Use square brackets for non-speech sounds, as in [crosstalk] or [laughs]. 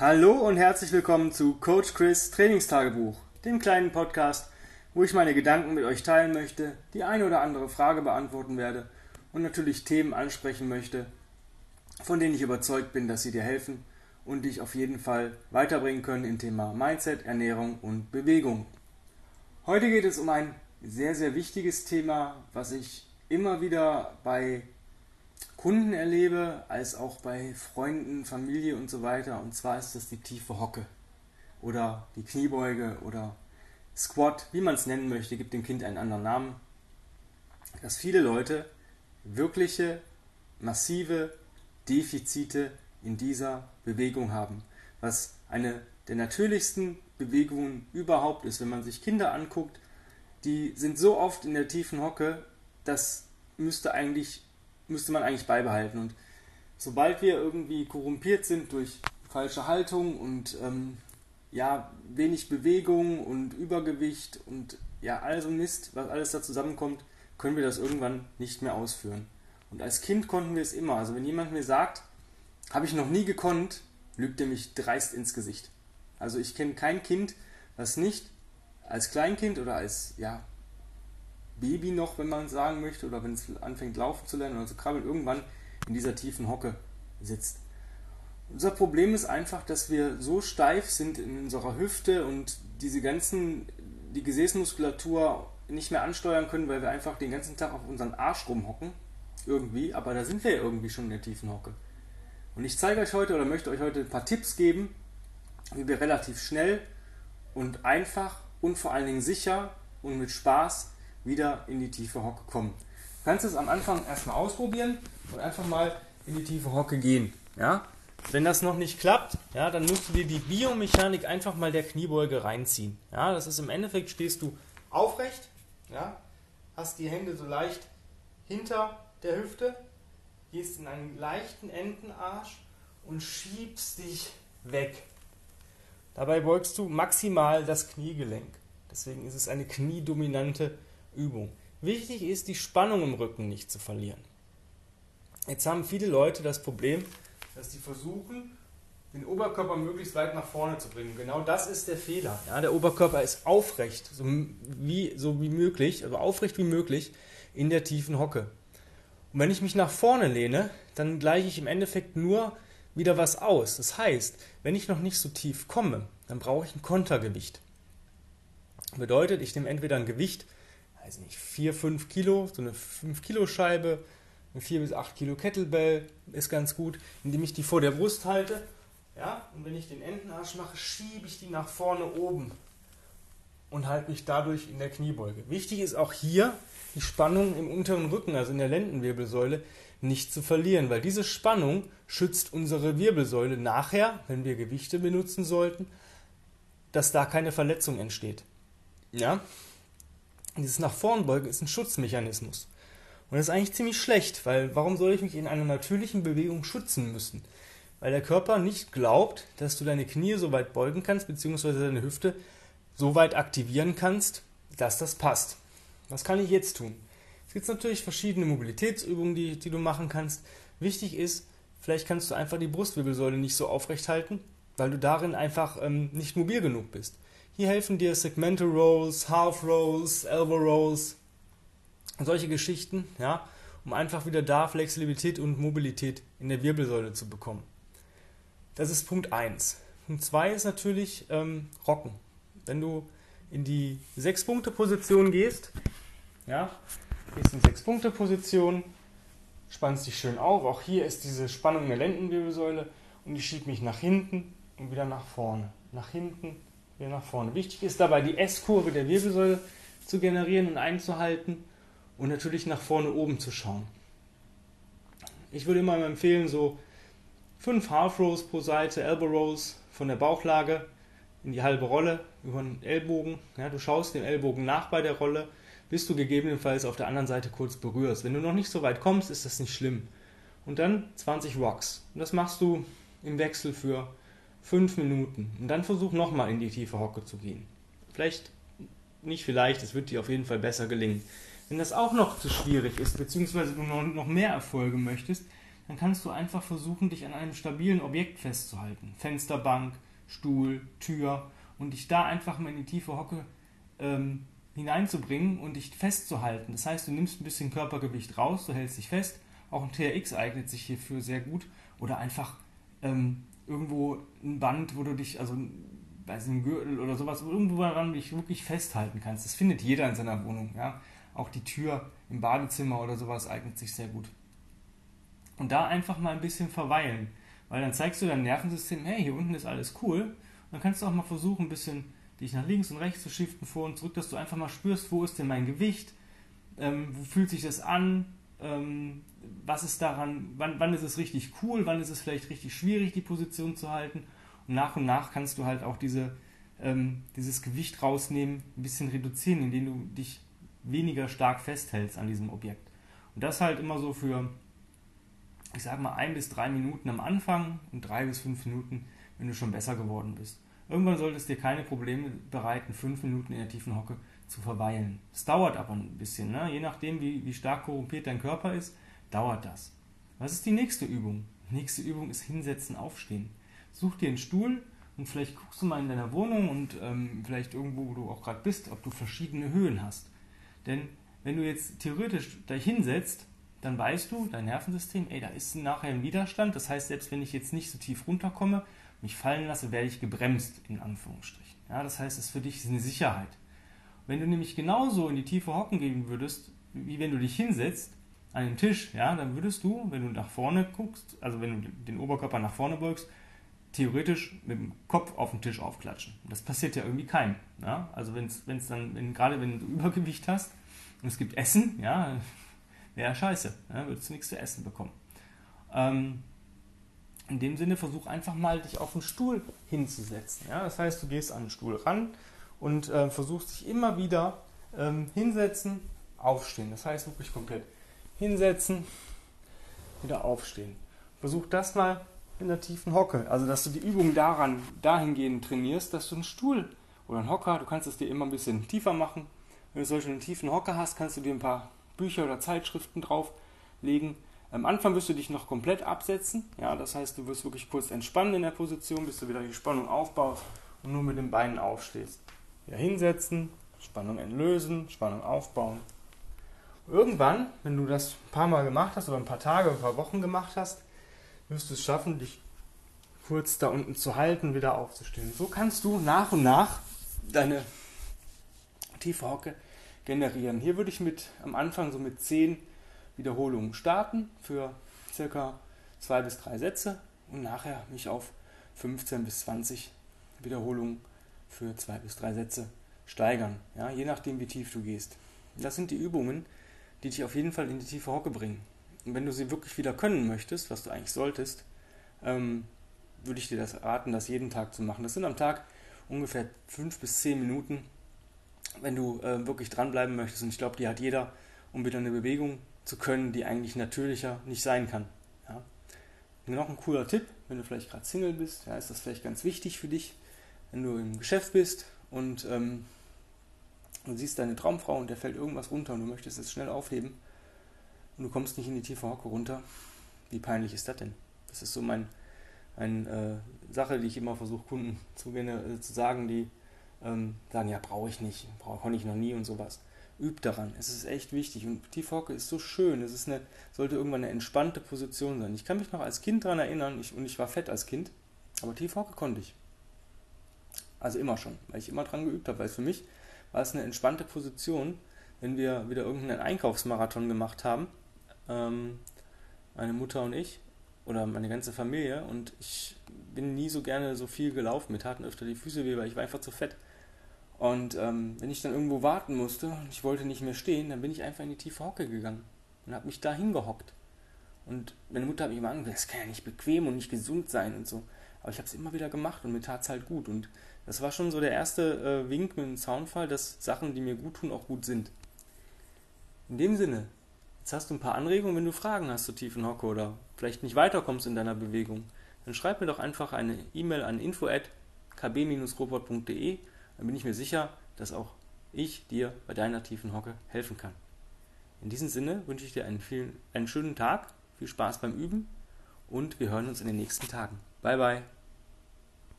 Hallo und herzlich willkommen zu Coach Chris Trainingstagebuch, dem kleinen Podcast, wo ich meine Gedanken mit euch teilen möchte, die eine oder andere Frage beantworten werde und natürlich Themen ansprechen möchte, von denen ich überzeugt bin, dass sie dir helfen und dich auf jeden Fall weiterbringen können im Thema Mindset, Ernährung und Bewegung. Heute geht es um ein sehr, sehr wichtiges Thema, was ich immer wieder bei Kunden erlebe, als auch bei Freunden, Familie und so weiter. Und zwar ist das die tiefe Hocke oder die Kniebeuge oder Squat, wie man es nennen möchte, gibt dem Kind einen anderen Namen. Dass viele Leute wirkliche, massive Defizite in dieser Bewegung haben, was eine der natürlichsten Bewegungen überhaupt ist. Wenn man sich Kinder anguckt, die sind so oft in der tiefen Hocke, das müsste eigentlich müsste man eigentlich beibehalten. Und sobald wir irgendwie korrumpiert sind durch falsche Haltung und ähm, ja, wenig Bewegung und Übergewicht und ja, all so Mist, was alles da zusammenkommt, können wir das irgendwann nicht mehr ausführen. Und als Kind konnten wir es immer. Also wenn jemand mir sagt, habe ich noch nie gekonnt, lügt er mich dreist ins Gesicht. Also ich kenne kein Kind, was nicht als Kleinkind oder als ja, Baby noch, wenn man sagen möchte, oder wenn es anfängt laufen zu lernen oder zu krabbeln, irgendwann in dieser tiefen Hocke sitzt. Unser Problem ist einfach, dass wir so steif sind in unserer Hüfte und diese ganzen, die Gesäßmuskulatur nicht mehr ansteuern können, weil wir einfach den ganzen Tag auf unseren Arsch rumhocken. Irgendwie, aber da sind wir ja irgendwie schon in der tiefen Hocke. Und ich zeige euch heute oder möchte euch heute ein paar Tipps geben, wie wir relativ schnell und einfach und vor allen Dingen sicher und mit Spaß wieder in die tiefe Hocke kommen. Du kannst es am Anfang erstmal ausprobieren und einfach mal in die tiefe Hocke gehen. Ja? Wenn das noch nicht klappt, ja, dann musst du dir die Biomechanik einfach mal der Kniebeuge reinziehen. Ja, das ist im Endeffekt stehst du aufrecht, ja, hast die Hände so leicht hinter der Hüfte, gehst in einen leichten Entenarsch und schiebst dich weg. Dabei beugst du maximal das Kniegelenk. Deswegen ist es eine kniedominante Übung. Wichtig ist, die Spannung im Rücken nicht zu verlieren. Jetzt haben viele Leute das Problem, dass sie versuchen, den Oberkörper möglichst weit nach vorne zu bringen. Genau das ist der Fehler. Ja, der Oberkörper ist aufrecht, so wie, so wie möglich, also aufrecht wie möglich in der tiefen Hocke. Und wenn ich mich nach vorne lehne, dann gleiche ich im Endeffekt nur wieder was aus. Das heißt, wenn ich noch nicht so tief komme, dann brauche ich ein Kontergewicht. Bedeutet, ich nehme entweder ein Gewicht, weiß nicht, 4, 5 Kilo, so eine 5 Kilo Scheibe, eine 4 bis 8 Kilo Kettlebell ist ganz gut, indem ich die vor der Brust halte. Ja, und wenn ich den Entenarsch mache, schiebe ich die nach vorne oben und halte mich dadurch in der Kniebeuge. Wichtig ist auch hier die Spannung im unteren Rücken, also in der Lendenwirbelsäule, nicht zu verlieren, weil diese Spannung schützt unsere Wirbelsäule nachher, wenn wir Gewichte benutzen sollten, dass da keine Verletzung entsteht. Ja, dieses nach vorn beugen ist ein Schutzmechanismus. Und das ist eigentlich ziemlich schlecht, weil warum soll ich mich in einer natürlichen Bewegung schützen müssen? Weil der Körper nicht glaubt, dass du deine Knie so weit beugen kannst, beziehungsweise deine Hüfte so weit aktivieren kannst, dass das passt. Was kann ich jetzt tun? Es gibt natürlich verschiedene Mobilitätsübungen, die, die du machen kannst. Wichtig ist, vielleicht kannst du einfach die Brustwirbelsäule nicht so aufrecht halten, weil du darin einfach ähm, nicht mobil genug bist. Hier helfen dir Segmental Rolls, Half Rolls, Elbow Rolls, solche Geschichten, ja, um einfach wieder da Flexibilität und Mobilität in der Wirbelsäule zu bekommen. Das ist Punkt 1. Punkt 2 ist natürlich ähm, Rocken. Wenn du in die 6-Punkte-Position gehst, ja, gehst in 6-Punkte-Position, spannst dich schön auf. Auch hier ist diese Spannung der Lendenwirbelsäule und ich schiebe mich nach hinten und wieder nach vorne. Nach hinten, wieder nach vorne. Wichtig ist dabei, die S-Kurve der Wirbelsäule zu generieren und einzuhalten und natürlich nach vorne oben zu schauen. Ich würde immer empfehlen, so fünf Half Rows pro Seite, Elbow Rows von der Bauchlage in die halbe Rolle über den Ellbogen. Ja, du schaust dem Ellbogen nach bei der Rolle, bis du gegebenenfalls auf der anderen Seite kurz berührst. Wenn du noch nicht so weit kommst, ist das nicht schlimm. Und dann 20 Rocks. Und das machst du im Wechsel für fünf Minuten. Und dann versuch nochmal in die tiefe Hocke zu gehen. Vielleicht, nicht vielleicht, es wird dir auf jeden Fall besser gelingen. Wenn das auch noch zu schwierig ist, beziehungsweise du noch mehr Erfolge möchtest, dann kannst du einfach versuchen, dich an einem stabilen Objekt festzuhalten. Fensterbank, Stuhl, Tür und dich da einfach mal in die tiefe Hocke ähm, hineinzubringen und dich festzuhalten. Das heißt, du nimmst ein bisschen Körpergewicht raus, du hältst dich fest. Auch ein TRX eignet sich hierfür sehr gut. Oder einfach ähm, irgendwo ein Band, wo du dich, also weiß nicht, ein Gürtel oder sowas, irgendwo daran dich wirklich festhalten kannst. Das findet jeder in seiner Wohnung. Ja? Auch die Tür im Badezimmer oder sowas eignet sich sehr gut. Und da einfach mal ein bisschen verweilen. Weil dann zeigst du deinem Nervensystem, hey, hier unten ist alles cool. Und dann kannst du auch mal versuchen, ein bisschen dich nach links und rechts zu shiften, vor und zurück, dass du einfach mal spürst, wo ist denn mein Gewicht, ähm, wo fühlt sich das an, ähm, was ist daran, wann, wann ist es richtig cool, wann ist es vielleicht richtig schwierig, die Position zu halten. Und nach und nach kannst du halt auch diese, ähm, dieses Gewicht rausnehmen, ein bisschen reduzieren, indem du dich weniger stark festhältst an diesem Objekt. Und das halt immer so für, ich sag mal, ein bis drei Minuten am Anfang und drei bis fünf Minuten, wenn du schon besser geworden bist. Irgendwann sollte es dir keine Probleme bereiten, fünf Minuten in der tiefen Hocke zu verweilen. Es dauert aber ein bisschen, ne? je nachdem, wie, wie stark korrumpiert dein Körper ist, dauert das. Was ist die nächste Übung? Die nächste Übung ist Hinsetzen, Aufstehen. Such dir einen Stuhl und vielleicht guckst du mal in deiner Wohnung und ähm, vielleicht irgendwo, wo du auch gerade bist, ob du verschiedene Höhen hast. Denn wenn du jetzt theoretisch da hinsetzt, dann weißt du, dein Nervensystem, ey, da ist nachher ein Widerstand. Das heißt, selbst wenn ich jetzt nicht so tief runterkomme, mich fallen lasse, werde ich gebremst, in Anführungsstrichen. Ja, das heißt, es ist für dich eine Sicherheit. Wenn du nämlich genauso in die tiefe Hocken gehen würdest, wie wenn du dich hinsetzt an den Tisch, ja, dann würdest du, wenn du nach vorne guckst, also wenn du den Oberkörper nach vorne beugst, theoretisch mit dem Kopf auf den Tisch aufklatschen. Das passiert ja irgendwie keinem. Ja? Also wenn es dann, wenn, gerade wenn du [laughs] Übergewicht hast und es gibt Essen, ja, [laughs] wäre scheiße, ja, würdest du nichts zu essen bekommen. Ähm, in dem Sinne versuch einfach mal dich auf den Stuhl hinzusetzen. Ja? Das heißt, du gehst an den Stuhl ran und äh, versuchst dich immer wieder ähm, hinsetzen, aufstehen. Das heißt wirklich komplett hinsetzen, wieder aufstehen. Versuch das mal in der tiefen Hocke. Also dass du die Übung daran, dahingehend trainierst, dass du einen Stuhl oder einen Hocker, du kannst es dir immer ein bisschen tiefer machen. Wenn du solche einen tiefen Hocker hast, kannst du dir ein paar Bücher oder Zeitschriften drauflegen am Anfang wirst du dich noch komplett absetzen. Ja, das heißt, du wirst wirklich kurz entspannen in der Position, bis du wieder die Spannung aufbaust und nur mit den Beinen aufstehst. Wieder hinsetzen, Spannung entlösen, Spannung aufbauen. Irgendwann, wenn du das ein paar Mal gemacht hast oder ein paar Tage, ein paar Wochen gemacht hast, wirst du es schaffen, dich kurz da unten zu halten, wieder aufzustehen. So kannst du nach und nach deine tiefe Hocke generieren. Hier würde ich mit am Anfang so mit 10 Wiederholungen starten für circa zwei bis drei Sätze und nachher mich auf 15 bis 20 Wiederholungen für zwei bis drei Sätze steigern, ja, je nachdem wie tief du gehst. Das sind die Übungen, die dich auf jeden Fall in die tiefe Hocke bringen. Und wenn du sie wirklich wieder können möchtest, was du eigentlich solltest, ähm, würde ich dir das raten, das jeden Tag zu machen. Das sind am Tag ungefähr fünf bis zehn Minuten, wenn du äh, wirklich dranbleiben möchtest. Und ich glaube, die hat jeder, um wieder eine Bewegung zu können, die eigentlich natürlicher nicht sein kann. Ja. noch ein cooler Tipp, wenn du vielleicht gerade Single bist, ja, ist das vielleicht ganz wichtig für dich, wenn du im Geschäft bist und ähm, du siehst deine Traumfrau und der fällt irgendwas runter und du möchtest es schnell aufheben und du kommst nicht in die tiefe Hocke runter. Wie peinlich ist das denn? Das ist so mein, eine äh, Sache, die ich immer versuche, Kunden zu, äh, zu sagen, die ähm, sagen, ja, brauche ich nicht, brauche ich noch nie und sowas übt daran. Es ist echt wichtig. Und Tiefhocke ist so schön. Es ist eine, sollte irgendwann eine entspannte Position sein. Ich kann mich noch als Kind daran erinnern, ich, und ich war fett als Kind, aber Tiefhocke konnte ich. Also immer schon, weil ich immer dran geübt habe. Weil für mich war es eine entspannte Position, wenn wir wieder irgendeinen Einkaufsmarathon gemacht haben. Ähm, meine Mutter und ich oder meine ganze Familie und ich bin nie so gerne so viel gelaufen. Mir taten öfter die Füße weh, weil ich war einfach zu fett. Und ähm, wenn ich dann irgendwo warten musste und ich wollte nicht mehr stehen, dann bin ich einfach in die tiefe Hocke gegangen und habe mich da hingehockt. Und meine Mutter hat mich immer angesagt, das kann ja nicht bequem und nicht gesund sein und so. Aber ich habe es immer wieder gemacht und mir tat es halt gut. Und das war schon so der erste äh, Wink mit dem Soundfall, dass Sachen, die mir gut tun, auch gut sind. In dem Sinne, jetzt hast du ein paar Anregungen, wenn du Fragen hast zur tiefen Hocke oder vielleicht nicht weiterkommst in deiner Bewegung, dann schreib mir doch einfach eine E-Mail an info@kb-robot.de dann bin ich mir sicher, dass auch ich dir bei deiner tiefen Hocke helfen kann. In diesem Sinne wünsche ich dir einen, vielen, einen schönen Tag, viel Spaß beim Üben und wir hören uns in den nächsten Tagen. Bye bye.